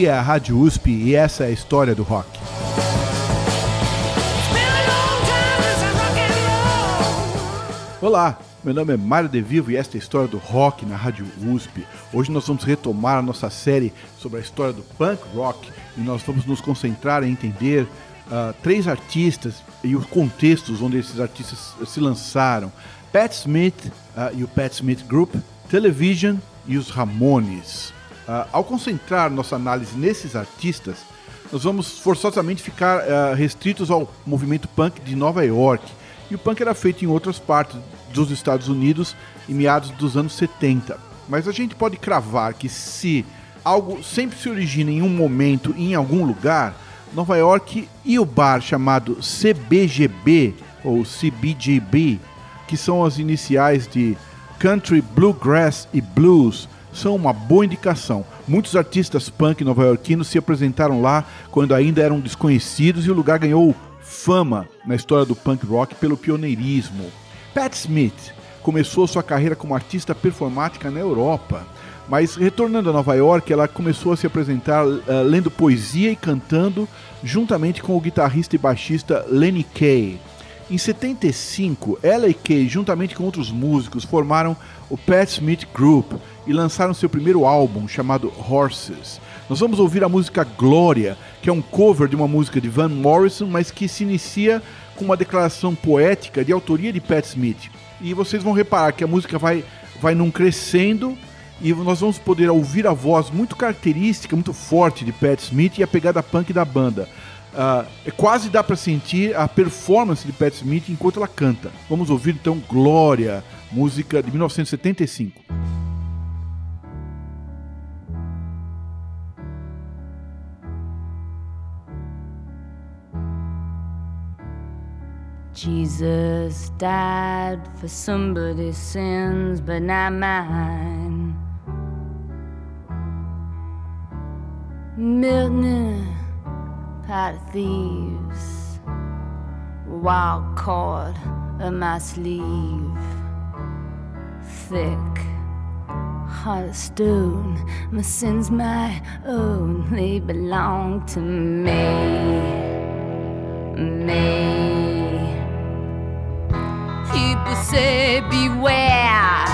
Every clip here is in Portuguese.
Aqui é a Rádio USP e essa é a história do rock. Olá, meu nome é Mário De Vivo e esta é a história do rock na Rádio USP. Hoje nós vamos retomar a nossa série sobre a história do punk rock e nós vamos nos concentrar em entender uh, três artistas e os contextos onde esses artistas se lançaram: Pat Smith uh, e o Pat Smith Group, Television e os Ramones. Uh, ao concentrar nossa análise nesses artistas, nós vamos forçosamente ficar uh, restritos ao movimento punk de Nova York. E o punk era feito em outras partes dos Estados Unidos em meados dos anos 70. Mas a gente pode cravar que se algo sempre se origina em um momento em algum lugar, Nova York e o bar chamado CBGB ou CBGB, que são as iniciais de Country Bluegrass e Blues, são uma boa indicação. Muitos artistas punk nova-iorquinos se apresentaram lá quando ainda eram desconhecidos e o lugar ganhou fama na história do punk rock pelo pioneirismo. Pat Smith começou sua carreira como artista performática na Europa, mas retornando a Nova York, ela começou a se apresentar uh, lendo poesia e cantando juntamente com o guitarrista e baixista Lenny Kaye. Em 75, ela e Kay, juntamente com outros músicos, formaram o Pat Smith Group e lançaram seu primeiro álbum chamado Horses. Nós vamos ouvir a música Glória, que é um cover de uma música de Van Morrison, mas que se inicia com uma declaração poética de autoria de Pat Smith. E vocês vão reparar que a música vai, vai num crescendo e nós vamos poder ouvir a voz muito característica, muito forte de Pat Smith e a pegada punk da banda. Uh, quase dá para sentir a performance de Pat Smith enquanto ela canta. Vamos ouvir então Glória, música de 1975. Jesus died for somebody's sins, but not mine. Milton of thieves, wild cord of my sleeve, thick heart of stone. My sins my own, they belong to me, me. People say beware,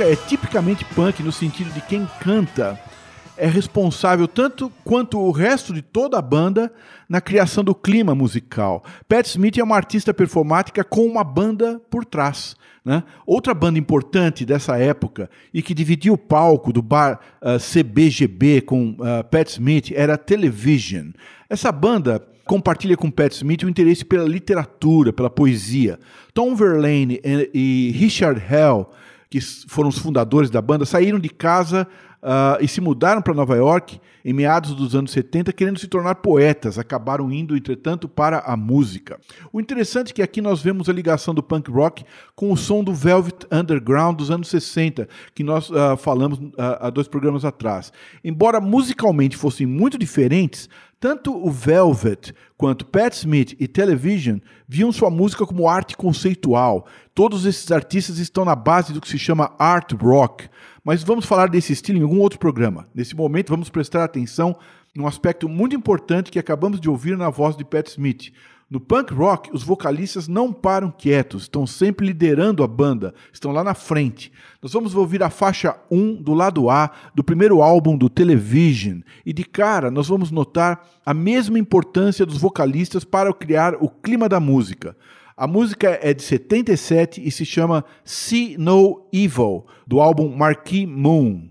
música é tipicamente punk no sentido de quem canta é responsável tanto quanto o resto de toda a banda na criação do clima musical. Pat Smith é uma artista performática com uma banda por trás. Né? Outra banda importante dessa época e que dividia o palco do bar uh, CBGB com uh, Pat Smith era Television. Essa banda compartilha com Pat Smith o interesse pela literatura, pela poesia. Tom Verlaine e Richard Hell que foram os fundadores da banda, saíram de casa uh, e se mudaram para Nova York em meados dos anos 70, querendo se tornar poetas. Acabaram indo, entretanto, para a música. O interessante é que aqui nós vemos a ligação do punk rock com o som do Velvet Underground dos anos 60, que nós uh, falamos uh, há dois programas atrás. Embora musicalmente fossem muito diferentes, tanto o Velvet quanto Pat Smith e Television viam sua música como arte conceitual. Todos esses artistas estão na base do que se chama art rock. Mas vamos falar desse estilo em algum outro programa. Nesse momento, vamos prestar atenção num aspecto muito importante que acabamos de ouvir na voz de Pat Smith. No punk rock, os vocalistas não param quietos, estão sempre liderando a banda, estão lá na frente. Nós vamos ouvir a faixa 1 do lado A do primeiro álbum do Television, e de cara nós vamos notar a mesma importância dos vocalistas para criar o clima da música. A música é de 77 e se chama See No Evil, do álbum Marquee Moon.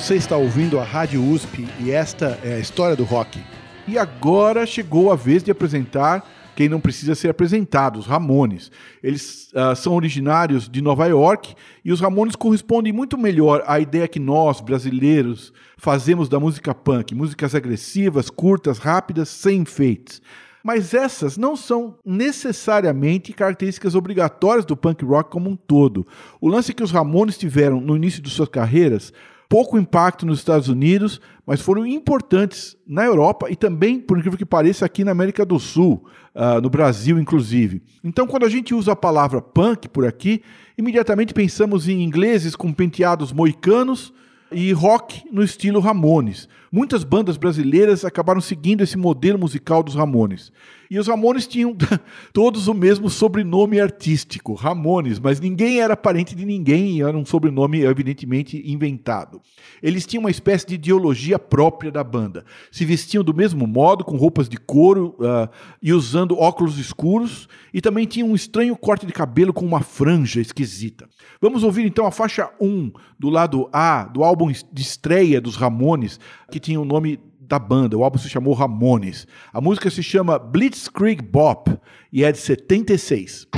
Você está ouvindo a Rádio USP e esta é a história do rock. E agora chegou a vez de apresentar quem não precisa ser apresentado, os Ramones. Eles uh, são originários de Nova York e os Ramones correspondem muito melhor à ideia que nós, brasileiros, fazemos da música punk. Músicas agressivas, curtas, rápidas, sem enfeites. Mas essas não são necessariamente características obrigatórias do punk rock como um todo. O lance que os Ramones tiveram no início de suas carreiras pouco impacto nos Estados Unidos, mas foram importantes na Europa e também, por incrível que pareça, aqui na América do Sul, uh, no Brasil, inclusive. Então, quando a gente usa a palavra punk por aqui, imediatamente pensamos em ingleses com penteados moicanos e rock no estilo Ramones. Muitas bandas brasileiras acabaram seguindo esse modelo musical dos Ramones. E os Ramones tinham todos o mesmo sobrenome artístico, Ramones, mas ninguém era parente de ninguém e era um sobrenome evidentemente inventado. Eles tinham uma espécie de ideologia própria da banda. Se vestiam do mesmo modo, com roupas de couro uh, e usando óculos escuros, e também tinham um estranho corte de cabelo com uma franja esquisita. Vamos ouvir então a faixa 1 do lado A do álbum de estreia dos Ramones, que tinha o nome da banda. O álbum se chamou Ramones. A música se chama Blitzkrieg Bop e é de 76.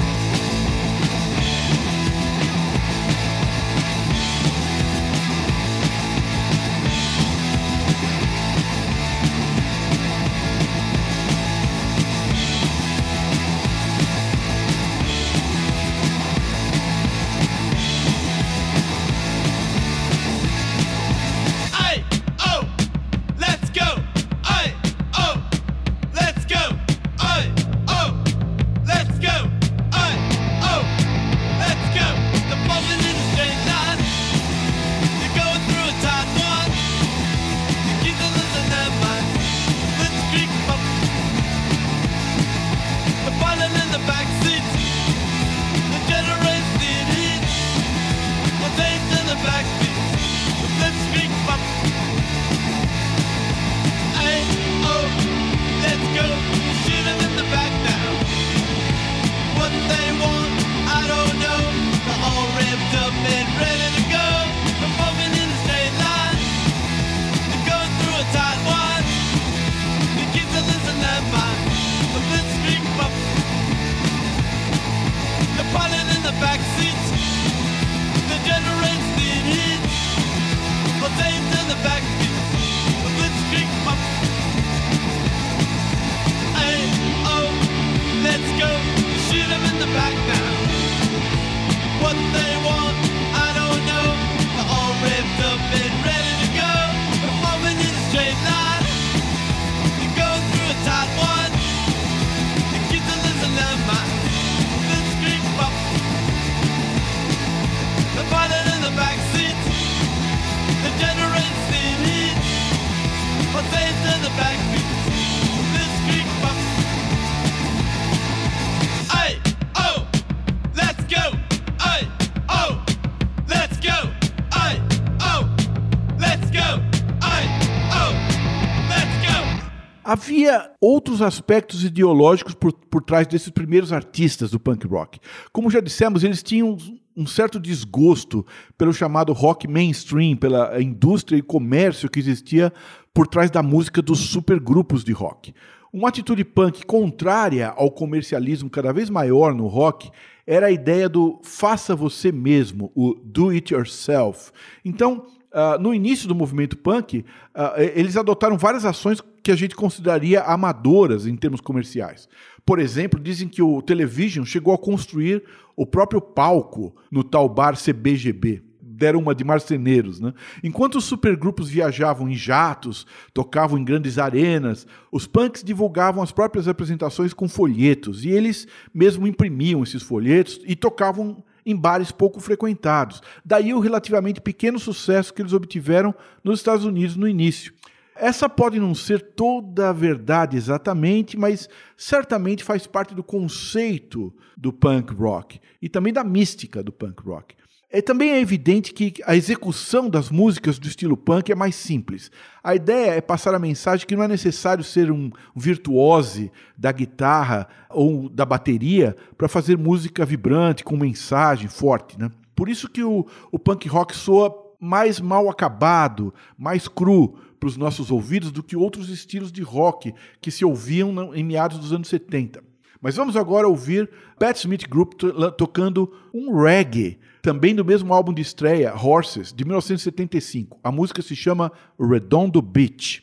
Havia outros aspectos ideológicos por, por trás desses primeiros artistas do punk rock. Como já dissemos, eles tinham um certo desgosto pelo chamado rock mainstream, pela indústria e comércio que existia por trás da música dos supergrupos de rock. Uma atitude punk contrária ao comercialismo cada vez maior no rock era a ideia do faça você mesmo, o do it yourself. Então, uh, no início do movimento punk, uh, eles adotaram várias ações que a gente consideraria amadoras em termos comerciais. Por exemplo, dizem que o Television chegou a construir o próprio palco no tal bar CBGB. Deram uma de marceneiros, né? Enquanto os supergrupos viajavam em jatos, tocavam em grandes arenas, os punks divulgavam as próprias apresentações com folhetos, e eles mesmo imprimiam esses folhetos e tocavam em bares pouco frequentados. Daí o relativamente pequeno sucesso que eles obtiveram nos Estados Unidos no início. Essa pode não ser toda a verdade exatamente, mas certamente faz parte do conceito do punk rock e também da mística do punk rock. É, também é evidente que a execução das músicas do estilo punk é mais simples. A ideia é passar a mensagem que não é necessário ser um virtuose da guitarra ou da bateria para fazer música vibrante, com mensagem forte. Né? Por isso que o, o punk rock soa mais mal acabado, mais cru para os nossos ouvidos do que outros estilos de rock que se ouviam em meados dos anos 70. Mas vamos agora ouvir Pat Smith Group tocando um reggae, também do mesmo álbum de estreia, Horses, de 1975. A música se chama Redondo Beach.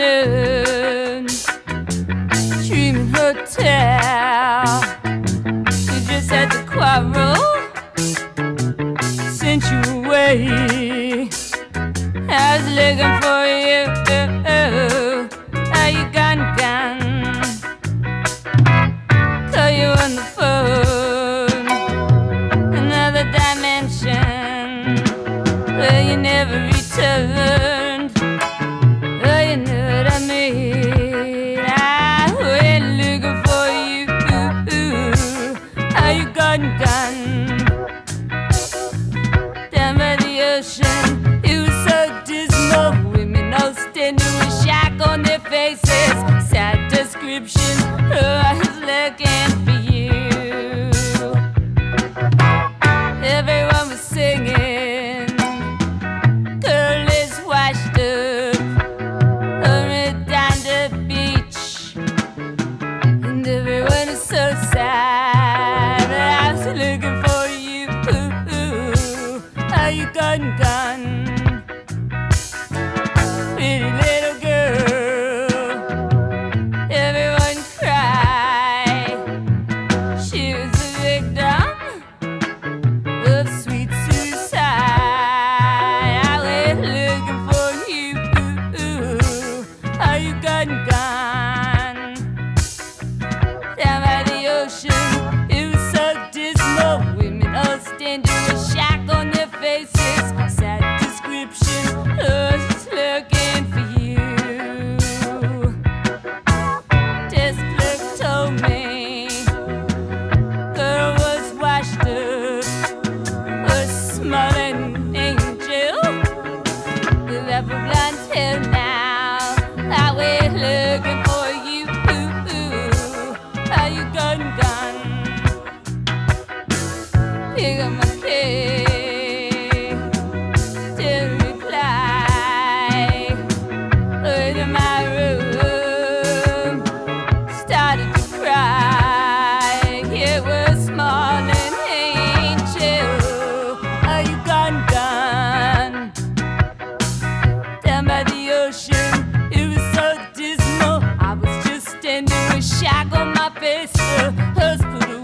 Afternoon.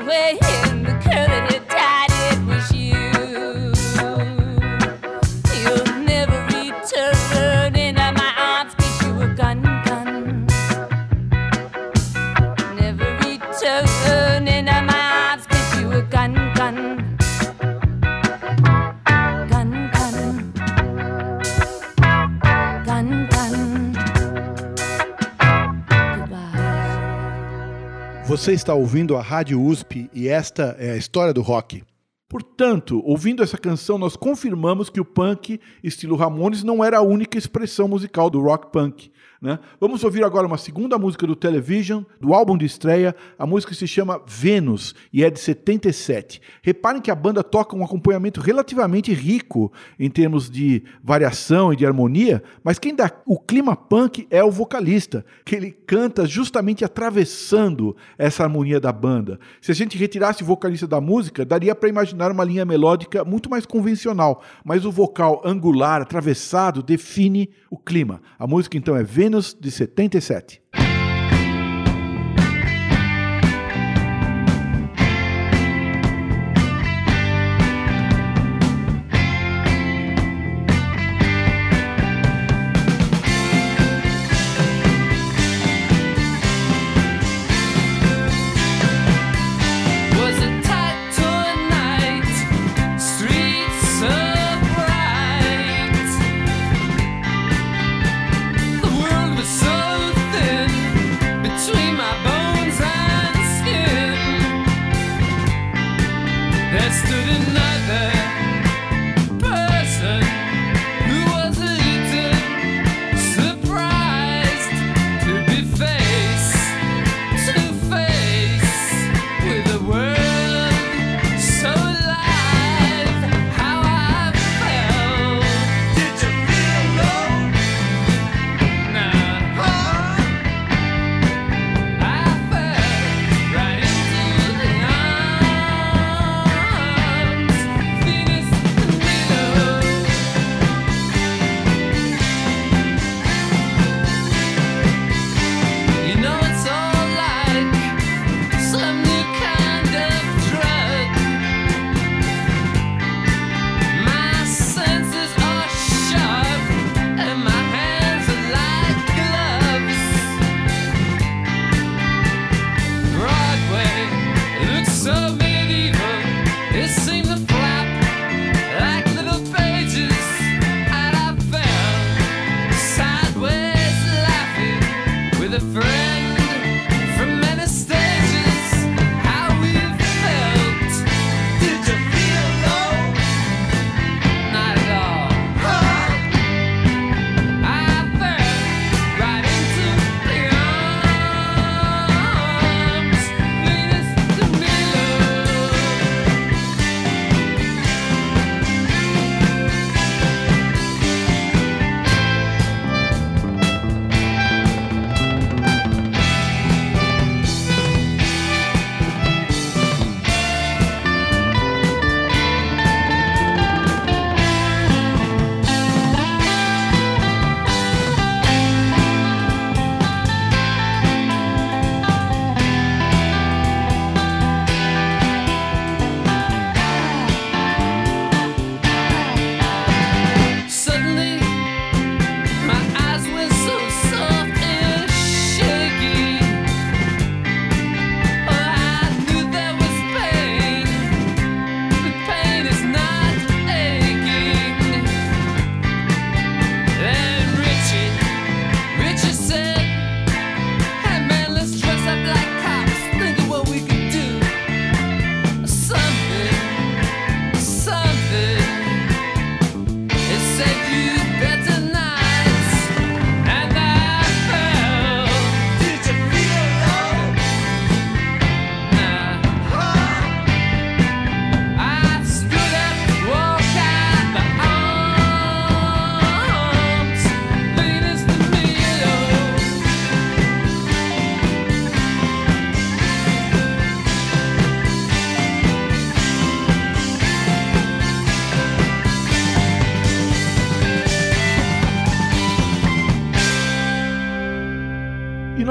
way. Você está ouvindo a Rádio USP e esta é a história do rock. Portanto, ouvindo essa canção, nós confirmamos que o punk, estilo Ramones, não era a única expressão musical do rock punk. Né? Vamos ouvir agora uma segunda música do Television, do álbum de estreia. A música se chama Vênus e é de 77. Reparem que a banda toca um acompanhamento relativamente rico em termos de variação e de harmonia, mas quem dá o clima punk é o vocalista, que ele canta justamente atravessando essa harmonia da banda. Se a gente retirasse o vocalista da música, daria para imaginar uma linha melódica muito mais convencional, mas o vocal angular, atravessado, define o clima. A música então é Vênus de 77.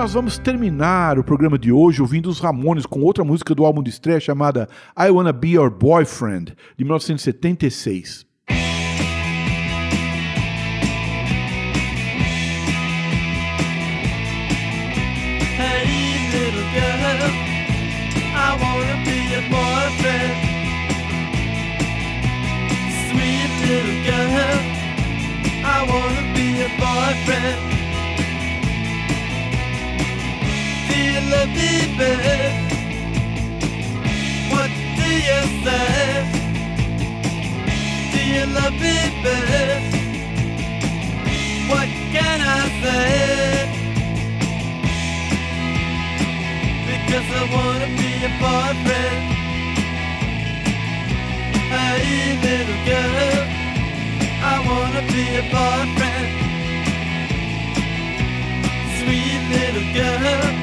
Nós vamos terminar o programa de hoje ouvindo os Ramones com outra música do álbum de estreia chamada I Wanna Be Your Boyfriend, de 1976. I wanna be a love me, babe? What do you say? Do you love me? What can I say? Because I wanna be a boyfriend. Hey, little girl, I wanna be a boyfriend. Sweet little girl.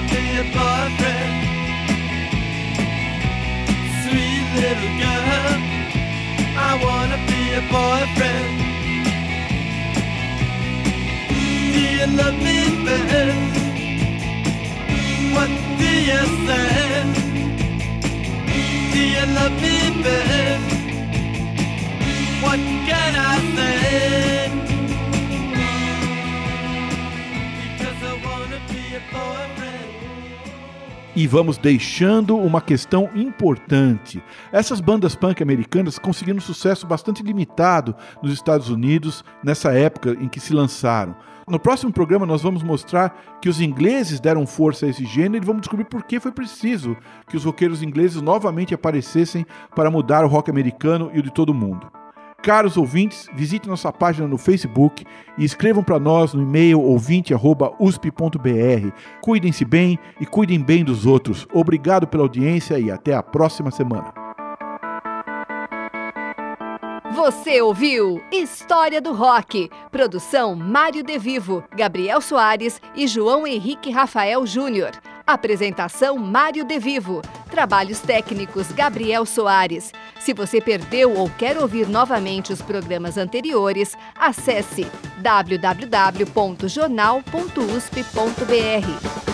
boyfriend. Sweet little girl, I wanna be boyfriend. Do you love me? What do you say? Do you love me, babe? What can I say? E vamos deixando uma questão importante. Essas bandas punk americanas conseguiram um sucesso bastante limitado nos Estados Unidos nessa época em que se lançaram. No próximo programa nós vamos mostrar que os ingleses deram força a esse gênero e vamos descobrir por que foi preciso que os roqueiros ingleses novamente aparecessem para mudar o rock americano e o de todo mundo. Caros ouvintes, visite nossa página no Facebook e escrevam para nós no e-mail ouvinte@usp.br. Cuidem-se bem e cuidem bem dos outros. Obrigado pela audiência e até a próxima semana. Você ouviu História do Rock. Produção Mário De Vivo, Gabriel Soares e João Henrique Rafael Júnior. Apresentação Mário De Vivo. Trabalhos técnicos Gabriel Soares. Se você perdeu ou quer ouvir novamente os programas anteriores, acesse www.jornal.usp.br.